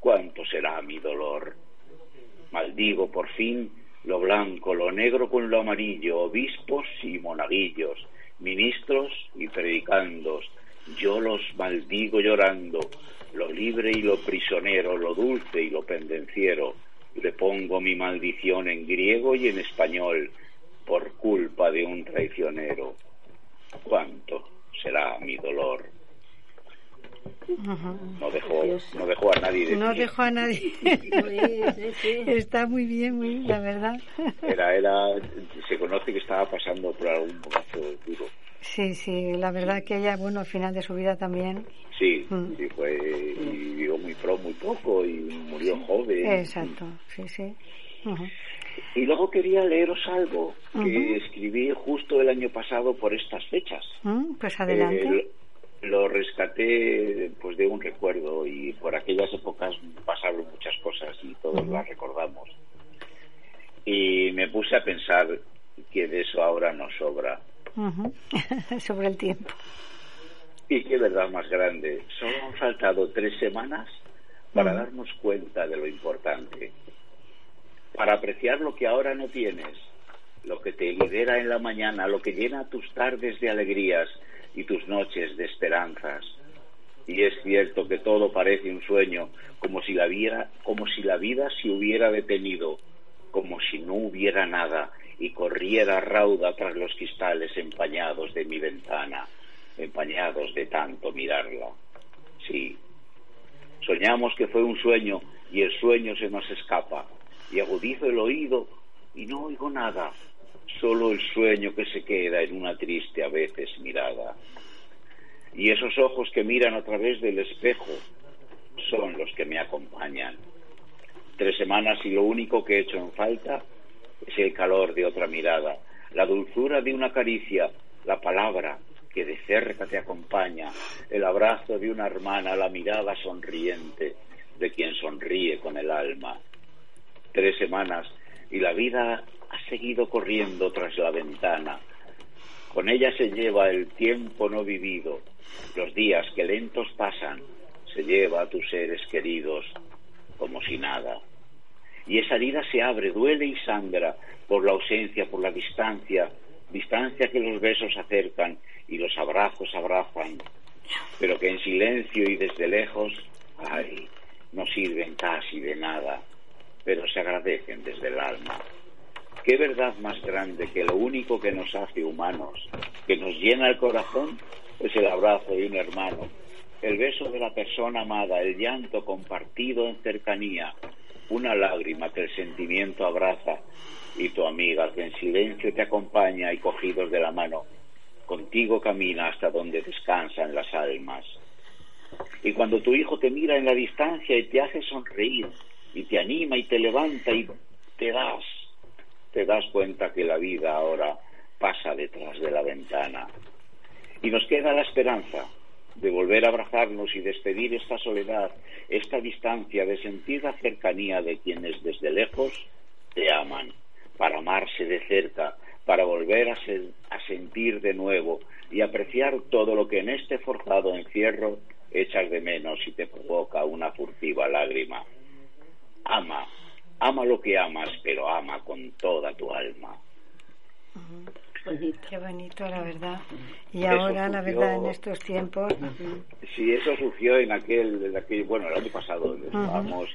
¿Cuánto será mi dolor? Maldigo por fin lo blanco, lo negro con lo amarillo, obispos y monaguillos, ministros y predicandos. Yo los maldigo llorando, lo libre y lo prisionero, lo dulce y lo pendenciero. Le pongo mi maldición en griego y en español por culpa de un traicionero. ¿Cuánto será mi dolor? No dejó, no dejó a nadie de No pie. dejo a nadie. Está muy bien, muy bien, la verdad. Era, era, se conoce que estaba pasando por algún momento duro. Sí, sí, la verdad que ella, bueno, al final de su vida también. Sí, Mm. sí fue, y vivió muy pro, muy poco y murió joven. Exacto, sí, sí. Y luego quería leeros algo que Ujú. escribí justo el año pasado por estas fechas. Mm, Pues adelante. Eh, lo rescaté pues de un recuerdo y por aquellas épocas pasaron muchas cosas y todos las recordamos. Y me puse a pensar que de eso ahora nos sobra. Sobre el tiempo. Y qué verdad más grande. Solo han faltado tres semanas para darnos cuenta de lo importante. Para apreciar lo que ahora no tienes, lo que te lidera en la mañana, lo que llena tus tardes de alegrías y tus noches de esperanzas. Y es cierto que todo parece un sueño, como si la vida, como si la vida se hubiera detenido, como si no hubiera nada y corriera rauda tras los cristales empañados de mi ventana, empañados de tanto mirarla. Sí, soñamos que fue un sueño y el sueño se nos escapa y agudizo el oído y no oigo nada, solo el sueño que se queda en una triste a veces mirada. Y esos ojos que miran a través del espejo son los que me acompañan. Tres semanas y lo único que he hecho en falta es el calor de otra mirada, la dulzura de una caricia, la palabra que de cerca te acompaña, el abrazo de una hermana, la mirada sonriente de quien sonríe con el alma. Tres semanas y la vida ha seguido corriendo tras la ventana. Con ella se lleva el tiempo no vivido, los días que lentos pasan, se lleva a tus seres queridos como si nada. Y esa herida se abre, duele y sangra por la ausencia, por la distancia, distancia que los besos acercan y los abrazos abrazan, pero que en silencio y desde lejos, ay, no sirven casi de nada, pero se agradecen desde el alma. ¿Qué verdad más grande que lo único que nos hace humanos, que nos llena el corazón, es el abrazo de un hermano, el beso de la persona amada, el llanto compartido en cercanía, una lágrima que el sentimiento abraza y tu amiga que en silencio te acompaña y cogidos de la mano, contigo camina hasta donde descansan las almas. Y cuando tu hijo te mira en la distancia y te hace sonreír, y te anima y te levanta y te das, te das cuenta que la vida ahora pasa detrás de la ventana. Y nos queda la esperanza de volver a abrazarnos y despedir esta soledad, esta distancia, de sentir la cercanía de quienes desde lejos te aman, para amarse de cerca, para volver a, sentir de nuevo y apreciar todo lo que en este forzado encierro echas de menos y te provoca una furtiva lágrima. Ama, ama lo que amas, pero ama con toda tu alma. Qué bonito, la verdad. Y ahora, la verdad, en estos tiempos. Sí, eso surgió en aquel, en aquel bueno, el año pasado, estábamos,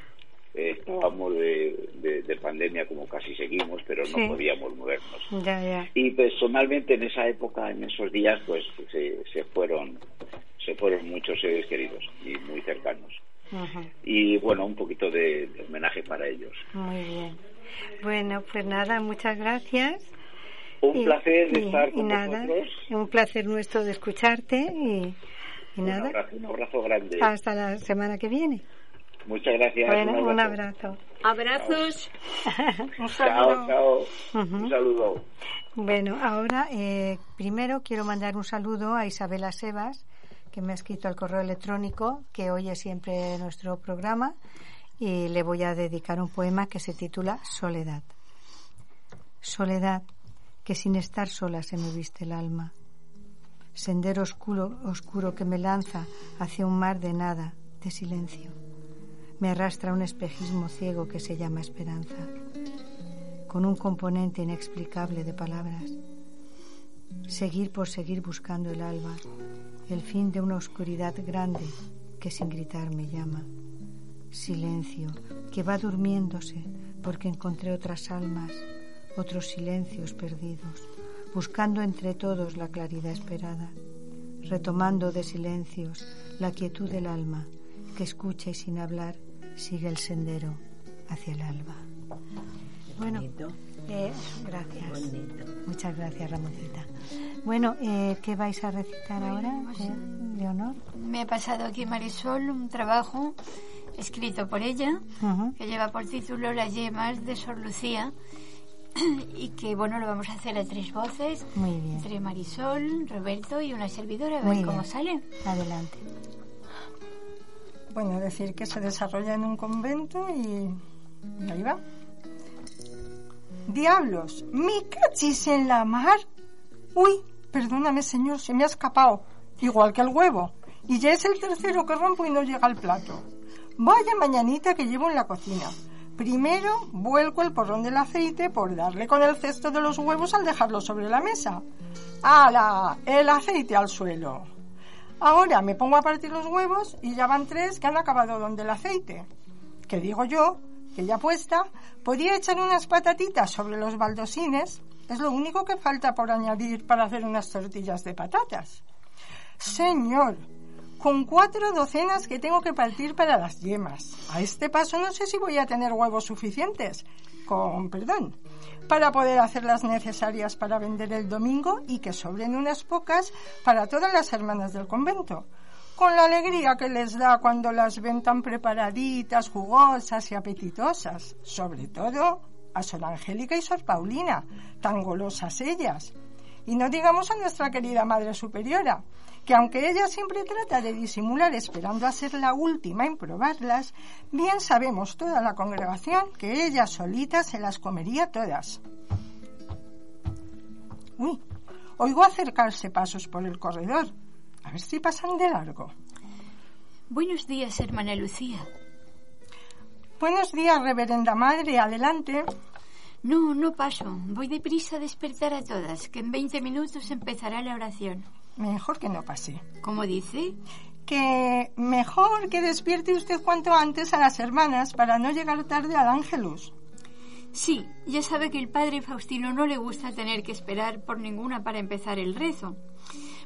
eh, estábamos de, de, pandemia como casi seguimos, pero no podíamos movernos. Ya, ya. Y personalmente en esa época, en esos días, pues se, se fueron se fueron muchos seres queridos y muy cercanos. Y bueno, un poquito de, homenaje para ellos. Muy bien. Bueno, pues nada, muchas gracias. Un placer estar con nada, Un placer nuestro de escucharte y, nada. Un abrazo, grande. Hasta la semana que viene. Muchas gracias. Bueno, un abrazo. Abrazos. un saludo. Chao, chao. Un saludo. Bueno, ahora eh, primero quiero mandar un saludo a Isabela Sebas, que me ha escrito al correo electrónico, que oye siempre nuestro programa, y le voy a dedicar un poema que se titula Soledad. Soledad, que sin estar sola se me viste el alma. Sendero oscuro, oscuro que me lanza hacia un mar de nada, de silencio. Me arrastra un espejismo ciego que se llama esperanza, con un componente inexplicable de palabras. Seguir por seguir buscando el alba, el fin de una oscuridad grande que sin gritar me llama. Silencio que va durmiéndose porque encontré otras almas, otros silencios perdidos, buscando entre todos la claridad esperada, retomando de silencios la quietud del alma que escucha y sin hablar sigue el sendero hacia el alba. Bueno, eh, gracias. Muchas gracias, Ramoncita. Bueno, eh, ¿qué vais a recitar ahora, eh, Leonor? Me ha pasado aquí Marisol un trabajo escrito por ella que lleva por título Las yemas de Sor Lucía y que bueno lo vamos a hacer a tres voces Muy bien. entre Marisol, Roberto y una servidora a ver cómo sale. Adelante. Bueno, decir que se desarrolla en un convento y, y ahí va. Diablos, mi cachis en la mar. Uy, Perdóname, señor, se me ha escapado. Igual que el huevo. Y ya es el tercero que rompo y no llega al plato. Vaya mañanita que llevo en la cocina. Primero vuelco el porrón del aceite por darle con el cesto de los huevos al dejarlo sobre la mesa. ¡Hala! El aceite al suelo. Ahora me pongo a partir los huevos y ya van tres que han acabado donde el aceite. Que digo yo que ya puesta, podía echar unas patatitas sobre los baldosines. Es lo único que falta por añadir para hacer unas tortillas de patatas. Señor, con cuatro docenas que tengo que partir para las yemas. A este paso no sé si voy a tener huevos suficientes, con perdón, para poder hacer las necesarias para vender el domingo y que sobren unas pocas para todas las hermanas del convento con la alegría que les da cuando las ven tan preparaditas, jugosas y apetitosas, sobre todo a Sor Angélica y Sor Paulina, tan golosas ellas. Y no digamos a nuestra querida Madre Superiora, que aunque ella siempre trata de disimular esperando a ser la última en probarlas, bien sabemos toda la congregación que ella solita se las comería todas. Uy, oigo acercarse pasos por el corredor. A ver si pasan de largo. Buenos días, hermana Lucía. Buenos días, reverenda madre. Adelante. No, no paso. Voy deprisa a despertar a todas, que en 20 minutos empezará la oración. Mejor que no pase. ¿Cómo dice? Que mejor que despierte usted cuanto antes a las hermanas para no llegar tarde al ángelus. Sí, ya sabe que el padre Faustino no le gusta tener que esperar por ninguna para empezar el rezo.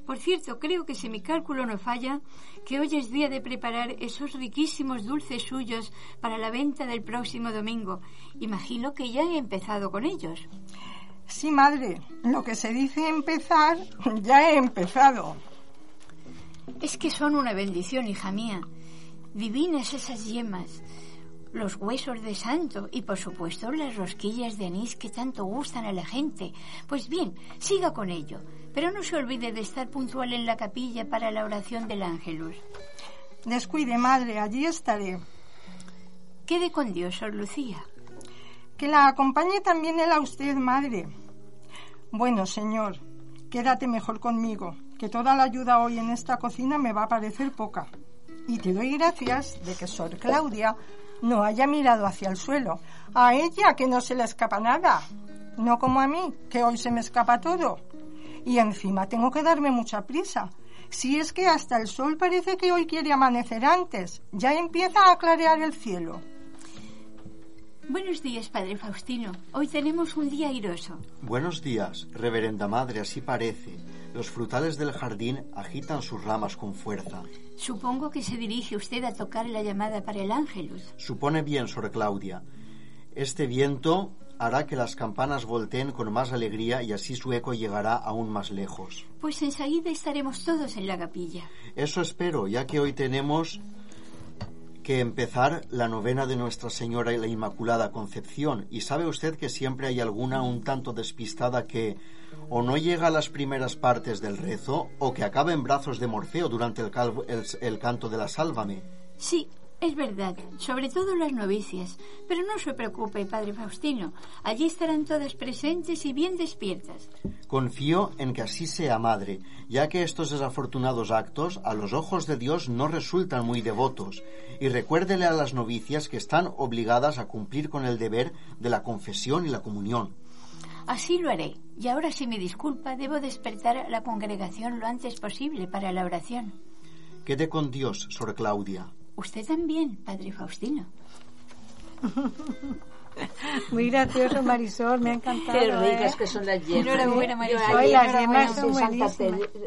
Por cierto, creo que si mi cálculo no falla, que hoy es día de preparar esos riquísimos dulces suyos para la venta del próximo domingo. Imagino que ya he empezado con ellos. Sí, madre, lo que se dice empezar, ya he empezado. Es que son una bendición, hija mía. Divinas esas yemas, los huesos de santo y por supuesto las rosquillas de anís que tanto gustan a la gente. Pues bien, siga con ello, pero no se olvide de estar puntual en la capilla para la oración del ángelus. Descuide, madre, allí estaré. Quede con Dios, Sor Lucía. Que la acompañe también él a usted, madre. Bueno, señor, quédate mejor conmigo, que toda la ayuda hoy en esta cocina me va a parecer poca. Y te doy gracias de que Sor Claudia no haya mirado hacia el suelo. A ella que no se le escapa nada. No como a mí, que hoy se me escapa todo. Y encima tengo que darme mucha prisa. Si es que hasta el sol parece que hoy quiere amanecer antes. Ya empieza a clarear el cielo. Buenos días, Padre Faustino. Hoy tenemos un día airoso. Buenos días, Reverenda Madre, así parece. Los frutales del jardín agitan sus ramas con fuerza. Supongo que se dirige usted a tocar la llamada para el ángelus. Supone bien, Sor Claudia. Este viento hará que las campanas volteen con más alegría y así su eco llegará aún más lejos. Pues enseguida estaremos todos en la capilla. Eso espero, ya que hoy tenemos que empezar la novena de Nuestra Señora y la Inmaculada Concepción. Y sabe usted que siempre hay alguna un tanto despistada que o no llega a las primeras partes del rezo o que acaba en brazos de Morfeo durante el, calvo, el, el canto de la Sálvame. Sí, es verdad, sobre todo las novicias. Pero no se preocupe, Padre Faustino. Allí estarán todas presentes y bien despiertas. Confío en que así sea, Madre, ya que estos desafortunados actos a los ojos de Dios no resultan muy devotos. Y recuérdele a las novicias que están obligadas a cumplir con el deber de la confesión y la comunión. Así lo haré. Y ahora, si me disculpa, debo despertar a la congregación lo antes posible para la oración. Quede con Dios, Sor Claudia. Usted también, Padre Faustino. Muy gracioso, Marisol, me ha encantado. Qué ricas ¿eh? que son las yemas. Enhorabuena. Marisol. Yo ayer- las yemas son buenísimas.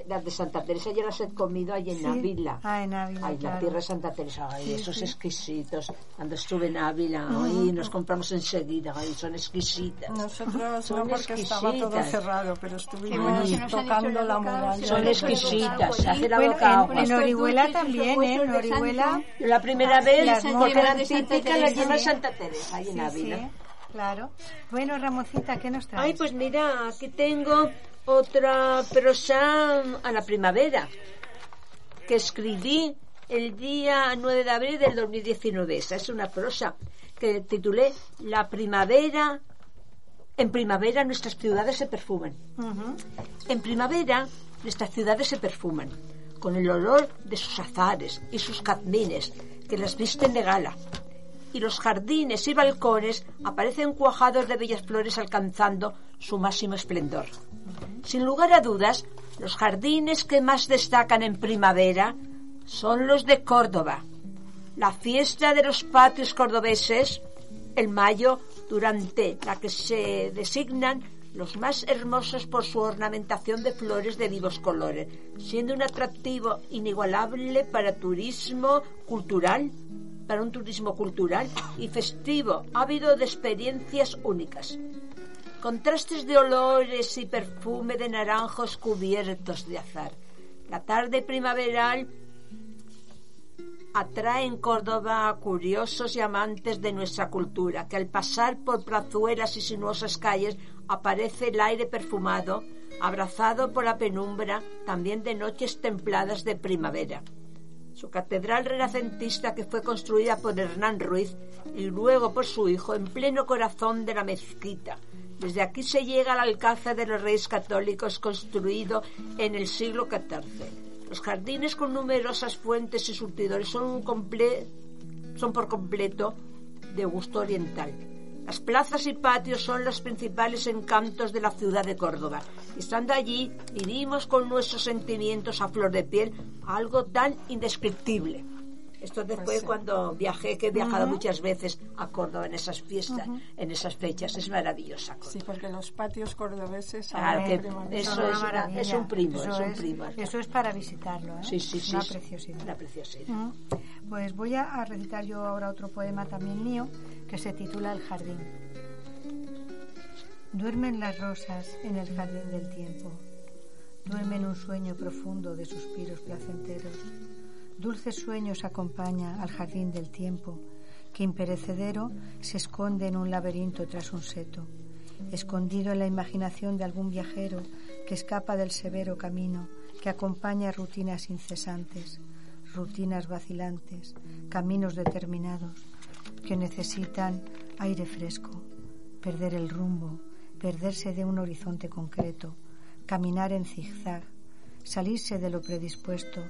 Las de Santa Teresa yo las he comido allí en Sí. Ávila. Ah, en Ávila, Ay, la claro. tierra de Santa Teresa, ay, Sí, esos sí. exquisitos. Cuando estuve en Ávila, ay, nos compramos enseguida, ay, son exquisitas. Nosotros Son no, porque estaba todo exquisitas. cerrado, pero bueno, estuvimos hecho tocando la muralla. Son exquisitas, se hace la Bueno, boca agua. en, Orihuela también, ¿eh? En Orihuela. La primera vez, Las porque eran típicas las yemas de Santa Teresa, ahí en Ávila. Sí, claro. Bueno, Ramoncita, ¿qué nos traes? Ay, pues mira, aquí tengo otra prosa a la primavera que escribí el día 9 de abril del 2019. Esa es una prosa que titulé La primavera. En primavera nuestras ciudades se perfuman. En primavera nuestras ciudades se perfuman con el olor de sus azares y sus jazmines que las visten de gala. Y los jardines y balcones aparecen cuajados de bellas flores alcanzando su máximo esplendor. Sin lugar a dudas, los jardines que más destacan en primavera son los de Córdoba. La fiesta de los patios cordobeses en mayo, durante la que se designan los más hermosos por su ornamentación de flores de vivos colores, siendo un atractivo inigualable para turismo cultural, para un turismo cultural y festivo, ávido de experiencias únicas. Contrastes de olores y perfume de naranjos cubiertos de azar. La tarde primaveral atrae en Córdoba a curiosos y amantes de nuestra cultura, que al pasar por plazuelas y sinuosas calles aparece el aire perfumado, abrazado por la penumbra, también de noches templadas de primavera. Su catedral renacentista que fue construida por Hernán Ruiz y luego por su hijo en pleno corazón de la mezquita. Desde aquí se llega al alcázar de los reyes católicos construido en el siglo XIV los jardines con numerosas fuentes y surtidores son, son por completo de gusto oriental. Las plazas y patios son los principales encantos de la ciudad de Córdoba. Estando allí, vivimos con nuestros sentimientos a flor de piel algo tan indescriptible. Esto después pues cuando viajé, que he viajado muchas veces a Córdoba en esas fiestas, en esas fechas, es maravillosa. Sí, porque los patios cordobeses ah, eso es, un primo, eso es, un primo. Eso es para visitarlo, ¿eh? Sí, sí, sí. Una preciosidad. Una preciosidad. Pues voy a recitar yo ahora otro poema también mío que se titula El jardín. Duermen las rosas en el jardín del tiempo. Duermen un sueño profundo de suspiros placenteros Dulces sueños acompaña al jardín del tiempo, que imperecedero se esconde en un laberinto tras un seto, escondido en la imaginación de algún viajero que escapa del severo camino que acompaña rutinas incesantes, rutinas vacilantes, caminos determinados que necesitan aire fresco, perder el rumbo, perderse de un horizonte concreto, caminar en zigzag, salirse de lo predispuesto,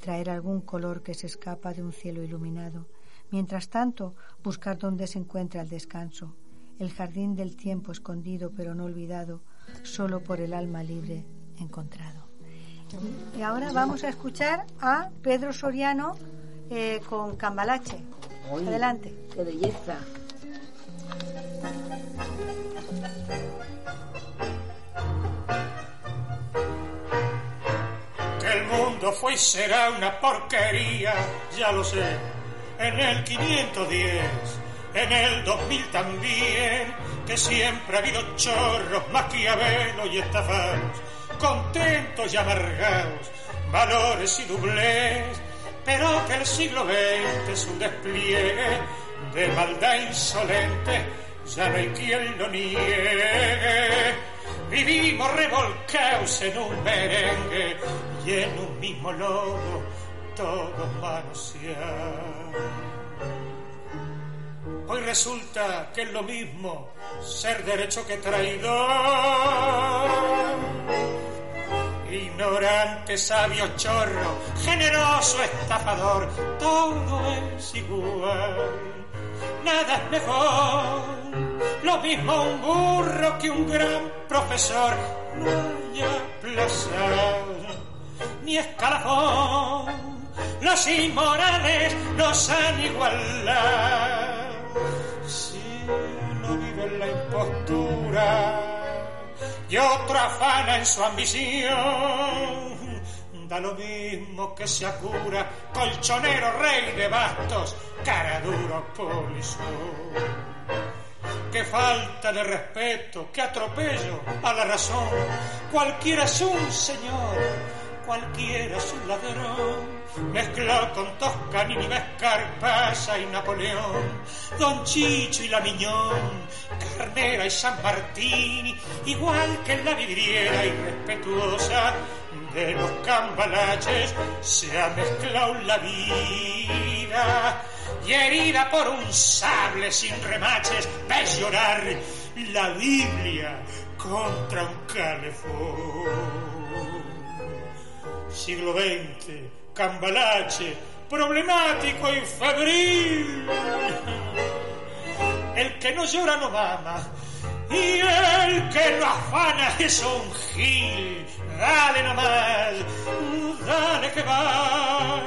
traer algún color que se escapa de un cielo iluminado. Mientras tanto, buscar dónde se encuentra el descanso, el jardín del tiempo escondido pero no olvidado, solo por el alma libre encontrado. Y ahora vamos a escuchar a Pedro Soriano eh, con Cambalache. Adelante. ¡Qué belleza! el mundo fue y será una porquería, ya lo sé, en el 510, en el 2000 también, que siempre ha habido chorros, maquiavelos y estafados, contentos y amargados, valores y dublés, pero que el siglo XX es un despliegue de maldad insolente, ya no hay quien lo niegue vivimos revolcados en un merengue y en un mismo lodo todos manosear. Hoy resulta que es lo mismo ser derecho que traidor. Ignorante, sabio, chorro, generoso, estafador, todo es igual, nada es mejor lo mismo un burro que un gran profesor. No hay plaza ni escalafón. Los inmorales nos han igualado. Si uno vive la impostura y otro afana en su ambición, da lo mismo que se cura, colchonero rey de bastos, cara duro polizón qué falta de respeto, qué atropello a la razón. Cualquiera es un señor, cualquiera es un ladrón. Mezclado con Toscanini, Vescarpasa y Napoleón, Don Chicho y la Miñón, Carnera y San Martín, igual que en la vidriera irrespetuosa de los cambalaches, se ha mezclado la vida y herida por un sable sin remaches, ves llorar la Biblia contra un calefón. Siglo XX, cambalache, problemático y febril. El que no llora no mama, y el que no afana es un gil. Dale nomás, dale que va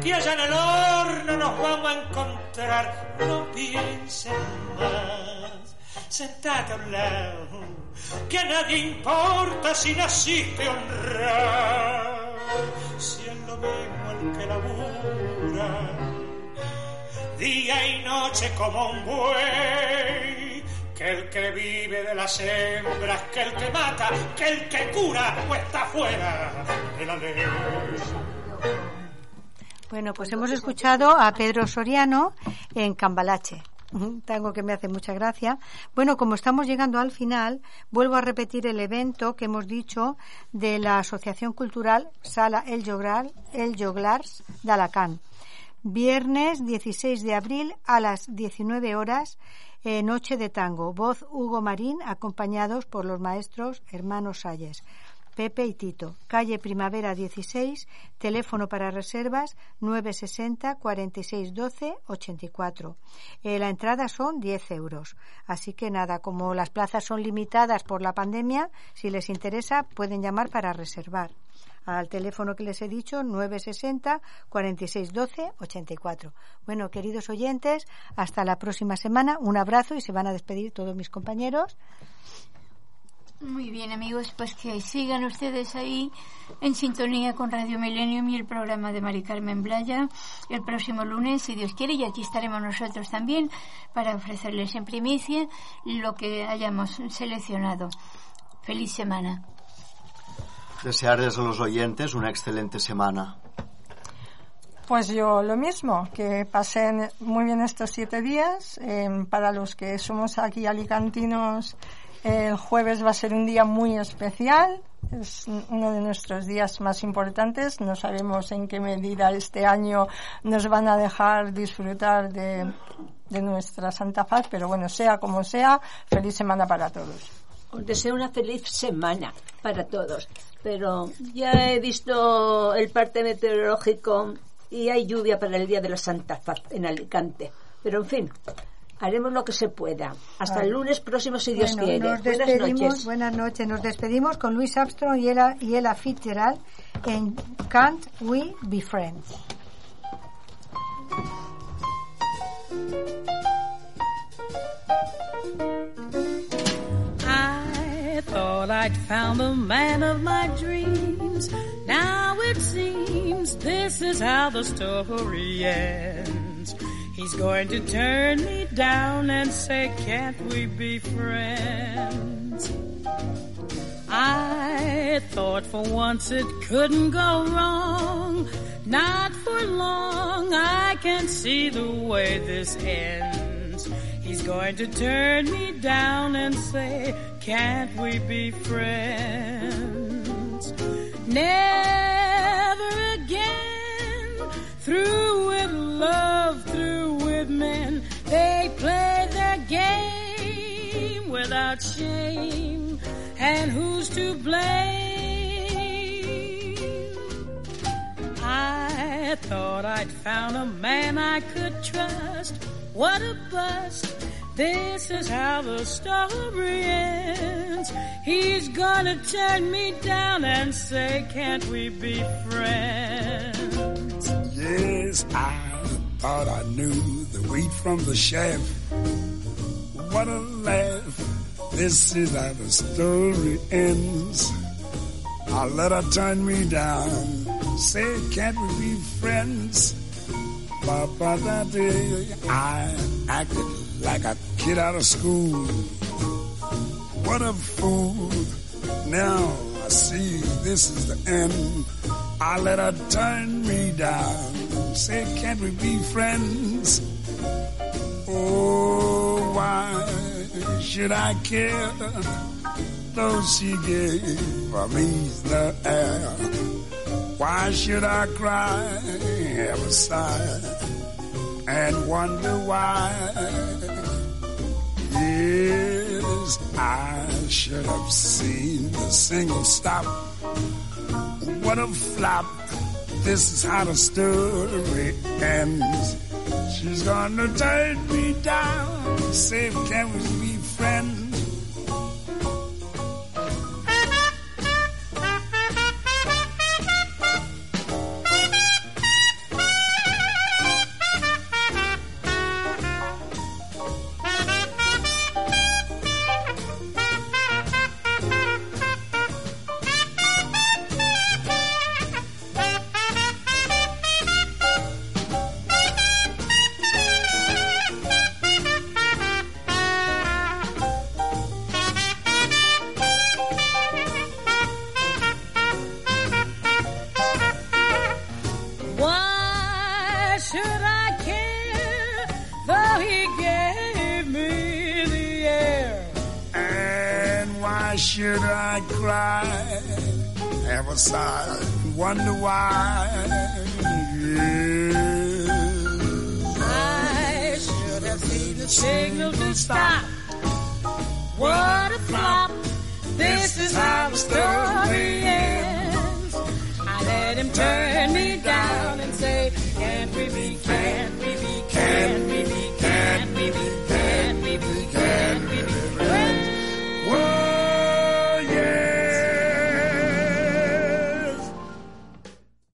que allá en el horno nos vamos a encontrar. No piensen más, sentate a un lado, que a nadie importa si naciste honrar. Si es lo mismo el que labura, día y noche como un buey que el que vive de las hembras, que el que mata, que el que cura o está fuera de la ley. Bueno, pues hemos escuchado a Pedro Soriano en Cambalache. Tengo que me hace mucha gracia. Bueno, como estamos llegando al final, vuelvo a repetir el evento que hemos dicho de la Asociación Cultural Sala El El Joglars de Alacant. Viernes 16 de abril a las 19 horas, eh, Noche de Tango. Voz Hugo Marín, acompañados por los maestros hermanos Salles. Pepe y Tito, calle Primavera 16, teléfono para reservas 960 46 12 84. Eh, la entrada son 10 euros. Así que nada, como las plazas son limitadas por la pandemia, si les interesa pueden llamar para reservar al teléfono que les he dicho 960 46 12 84. Bueno, queridos oyentes, hasta la próxima semana. Un abrazo y se van a despedir todos mis compañeros. Muy bien, amigos, pues que sigan ustedes ahí en sintonía con Radio Millennium y el programa de Mari Carmen Blaya el próximo lunes, si Dios quiere, y aquí estaremos nosotros también para ofrecerles en primicia lo que hayamos seleccionado. Feliz semana. Desearles a los oyentes una excelente semana. Pues yo lo mismo, que pasen muy bien estos siete días. Eh, para los que somos aquí alicantinos, el jueves va a ser un día muy especial, es uno de nuestros días más importantes. No sabemos en qué medida este año nos van a dejar disfrutar de, de nuestra Santa Paz, pero bueno, sea como sea, feliz semana para todos. Os deseo una feliz semana para todos. Pero ya he visto el parte meteorológico y hay lluvia para el día de la Santa Paz en Alicante. Pero en fin, haremos lo que se pueda. Hasta el lunes próximo, si Dios Bueno, quiere. nos Buenas noches. buenas noches. Nos despedimos con Louis Armstrong y Ella, y Ella Fitzgerald en Can't We Be Friends. I thought I'd found the man of my dreams. Now it seems this is how the story ends. He's going to turn me down and say, can't we be friends? I thought for once it couldn't go wrong. Not for long, I can see the way this ends. He's going to turn me down and say, can't we be friends? Never again, through with love, through with men, they play their game without shame. And who's to blame? I thought I'd found a man I could trust. What a bust. This is how the story ends. He's gonna turn me down and say, can't we be friends? Yes, I thought I knew the wheat from the chaff. What a laugh. This is how the story ends. I let her turn me down. Say, can't we be friends? Papa, that day I acted like a kid out of school. What a fool. Now I see this is the end. I let her turn me down. Say, can't we be friends? Oh, why should I care? Though she gave me the air. Why should I cry, have a sigh, and wonder why? Yes, I should have seen the single stop. What a flop. This is how the story ends. She's gonna turn me down. Say, can we be friends?